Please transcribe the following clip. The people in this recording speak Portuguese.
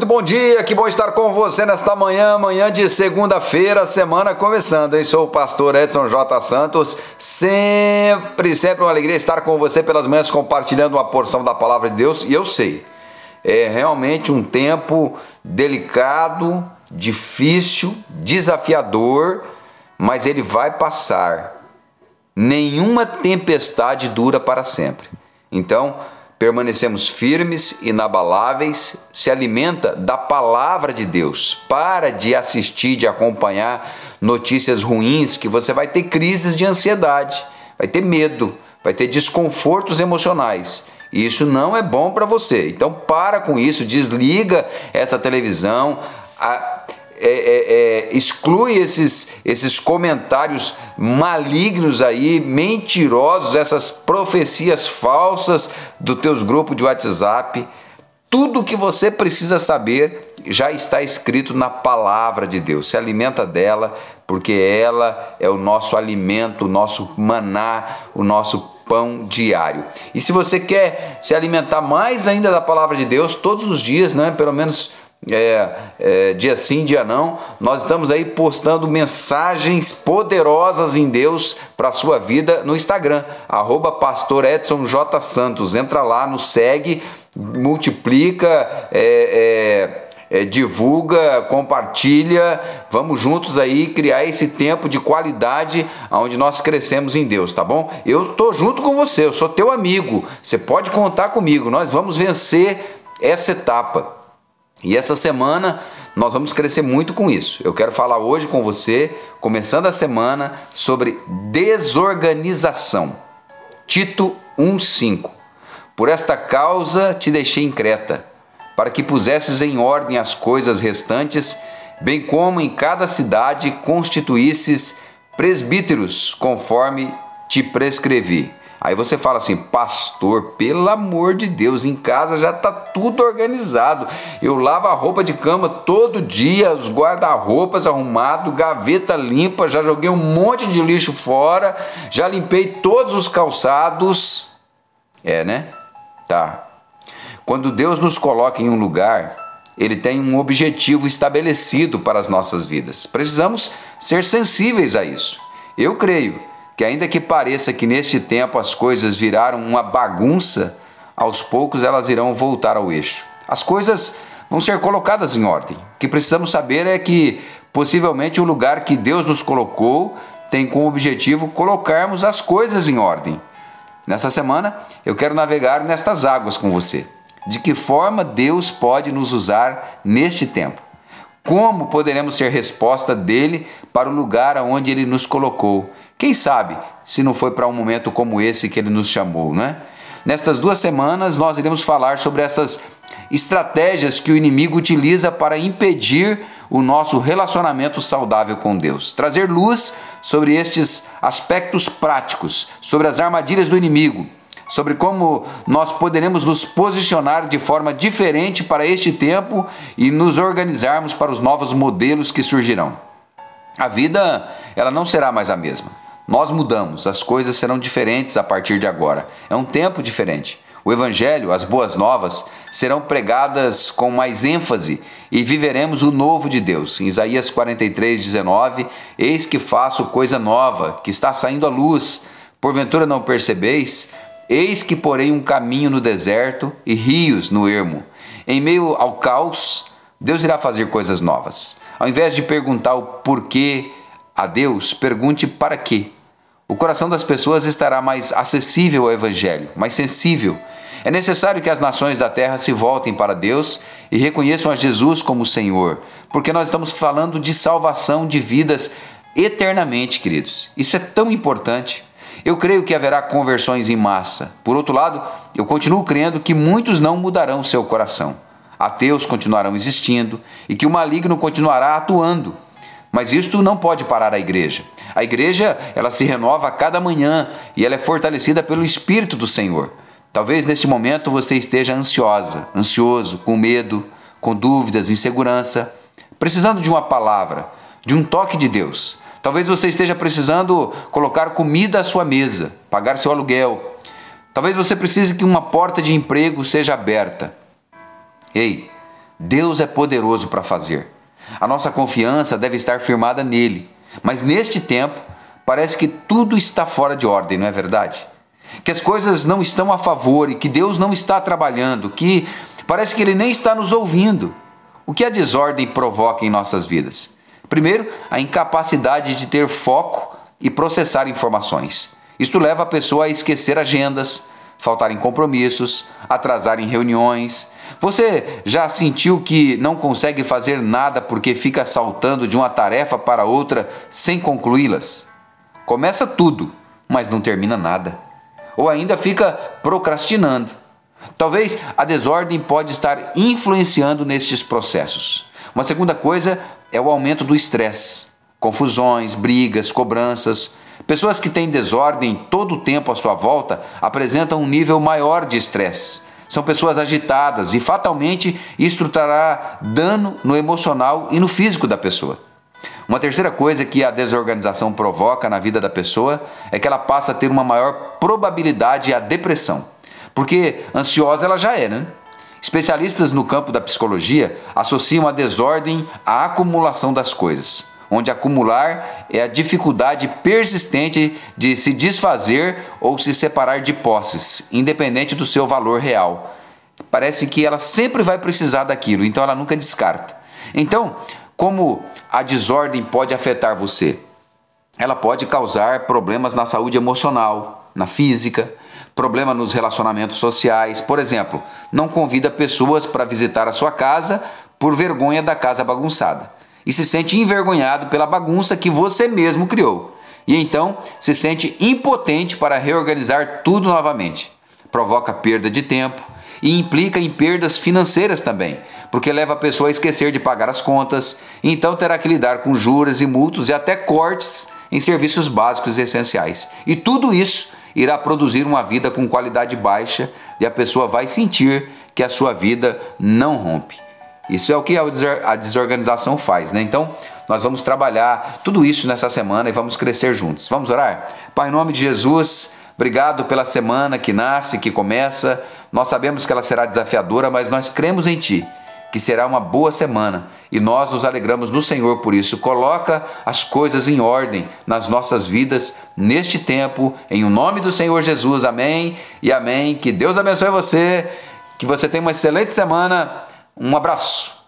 Muito bom dia, que bom estar com você nesta manhã, manhã de segunda-feira, semana começando, hein? Sou o pastor Edson J. Santos, sempre, sempre uma alegria estar com você pelas manhãs compartilhando uma porção da palavra de Deus e eu sei, é realmente um tempo delicado, difícil, desafiador, mas ele vai passar. Nenhuma tempestade dura para sempre. Então, permanecemos firmes, inabaláveis, se alimenta da palavra de Deus. Para de assistir, de acompanhar notícias ruins, que você vai ter crises de ansiedade, vai ter medo, vai ter desconfortos emocionais. E isso não é bom para você. Então para com isso, desliga essa televisão, a, é, é, é, exclui esses, esses comentários malignos aí, mentirosos, essas profecias falsas dos teus grupos de WhatsApp. Tudo que você precisa saber já está escrito na palavra de Deus. Se alimenta dela, porque ela é o nosso alimento, o nosso maná, o nosso pão diário. E se você quer se alimentar mais ainda da palavra de Deus todos os dias, né, pelo menos é, é, dia sim, dia não, nós estamos aí postando mensagens poderosas em Deus para a sua vida no Instagram, arroba pastor Edson J. Santos. Entra lá, nos segue, multiplica, é, é, é, divulga, compartilha. Vamos juntos aí criar esse tempo de qualidade onde nós crescemos em Deus, tá bom? Eu tô junto com você, eu sou teu amigo. Você pode contar comigo. Nós vamos vencer essa etapa. E essa semana nós vamos crescer muito com isso. Eu quero falar hoje com você, começando a semana, sobre desorganização. Tito 1:5. Por esta causa te deixei em Creta, para que pusesses em ordem as coisas restantes, bem como em cada cidade constituísses presbíteros, conforme te prescrevi. Aí você fala assim, pastor, pelo amor de Deus, em casa já tá tudo organizado. Eu lavo a roupa de cama todo dia, os guarda-roupas arrumados, gaveta limpa, já joguei um monte de lixo fora, já limpei todos os calçados. É, né? Tá. Quando Deus nos coloca em um lugar, ele tem um objetivo estabelecido para as nossas vidas. Precisamos ser sensíveis a isso. Eu creio que, ainda que pareça que neste tempo as coisas viraram uma bagunça, aos poucos elas irão voltar ao eixo. As coisas vão ser colocadas em ordem. O que precisamos saber é que, possivelmente, o lugar que Deus nos colocou tem como objetivo colocarmos as coisas em ordem. Nesta semana, eu quero navegar nestas águas com você. De que forma Deus pode nos usar neste tempo? Como poderemos ser resposta dele para o lugar aonde ele nos colocou? Quem sabe se não foi para um momento como esse que ele nos chamou, não é? Nestas duas semanas nós iremos falar sobre essas estratégias que o inimigo utiliza para impedir o nosso relacionamento saudável com Deus. Trazer luz sobre estes aspectos práticos, sobre as armadilhas do inimigo, sobre como nós poderemos nos posicionar de forma diferente para este tempo e nos organizarmos para os novos modelos que surgirão. A vida, ela não será mais a mesma. Nós mudamos, as coisas serão diferentes a partir de agora. É um tempo diferente. O Evangelho, as boas novas, serão pregadas com mais ênfase e viveremos o novo de Deus. Em Isaías 43, 19: Eis que faço coisa nova, que está saindo à luz. Porventura não percebeis? Eis que porei um caminho no deserto e rios no ermo. Em meio ao caos, Deus irá fazer coisas novas. Ao invés de perguntar o porquê a Deus, pergunte para quê. O coração das pessoas estará mais acessível ao Evangelho, mais sensível. É necessário que as nações da terra se voltem para Deus e reconheçam a Jesus como Senhor, porque nós estamos falando de salvação de vidas eternamente, queridos. Isso é tão importante. Eu creio que haverá conversões em massa. Por outro lado, eu continuo crendo que muitos não mudarão seu coração. Ateus continuarão existindo e que o maligno continuará atuando. Mas isto não pode parar a igreja. A igreja, ela se renova a cada manhã e ela é fortalecida pelo Espírito do Senhor. Talvez neste momento você esteja ansiosa, ansioso, com medo, com dúvidas, insegurança, precisando de uma palavra, de um toque de Deus. Talvez você esteja precisando colocar comida à sua mesa, pagar seu aluguel. Talvez você precise que uma porta de emprego seja aberta. Ei, Deus é poderoso para fazer. A nossa confiança deve estar firmada nele. Mas neste tempo, parece que tudo está fora de ordem, não é verdade? Que as coisas não estão a favor e que Deus não está trabalhando, que parece que ele nem está nos ouvindo. O que a desordem provoca em nossas vidas? Primeiro, a incapacidade de ter foco e processar informações. Isto leva a pessoa a esquecer agendas, faltar em compromissos, atrasar em reuniões, você já sentiu que não consegue fazer nada porque fica saltando de uma tarefa para outra sem concluí-las? Começa tudo, mas não termina nada. Ou ainda fica procrastinando. Talvez a desordem pode estar influenciando nestes processos. Uma segunda coisa é o aumento do estresse, confusões, brigas, cobranças. Pessoas que têm desordem todo o tempo à sua volta apresentam um nível maior de estresse são pessoas agitadas e fatalmente isto trará dano no emocional e no físico da pessoa. Uma terceira coisa que a desorganização provoca na vida da pessoa é que ela passa a ter uma maior probabilidade à depressão, porque ansiosa ela já é, né? Especialistas no campo da psicologia associam a desordem à acumulação das coisas onde acumular é a dificuldade persistente de se desfazer ou se separar de posses, independente do seu valor real. Parece que ela sempre vai precisar daquilo, então ela nunca descarta. Então, como a desordem pode afetar você? Ela pode causar problemas na saúde emocional, na física, problema nos relacionamentos sociais. Por exemplo, não convida pessoas para visitar a sua casa por vergonha da casa bagunçada e se sente envergonhado pela bagunça que você mesmo criou. E então se sente impotente para reorganizar tudo novamente. Provoca perda de tempo e implica em perdas financeiras também, porque leva a pessoa a esquecer de pagar as contas, e então terá que lidar com juros e multos e até cortes em serviços básicos e essenciais. E tudo isso irá produzir uma vida com qualidade baixa e a pessoa vai sentir que a sua vida não rompe. Isso é o que a desorganização faz, né? Então, nós vamos trabalhar tudo isso nessa semana e vamos crescer juntos. Vamos orar? Pai, em nome de Jesus, obrigado pela semana que nasce, que começa. Nós sabemos que ela será desafiadora, mas nós cremos em Ti, que será uma boa semana e nós nos alegramos no Senhor por isso. Coloca as coisas em ordem nas nossas vidas neste tempo, em o nome do Senhor Jesus. Amém e amém. Que Deus abençoe você, que você tenha uma excelente semana um abraço.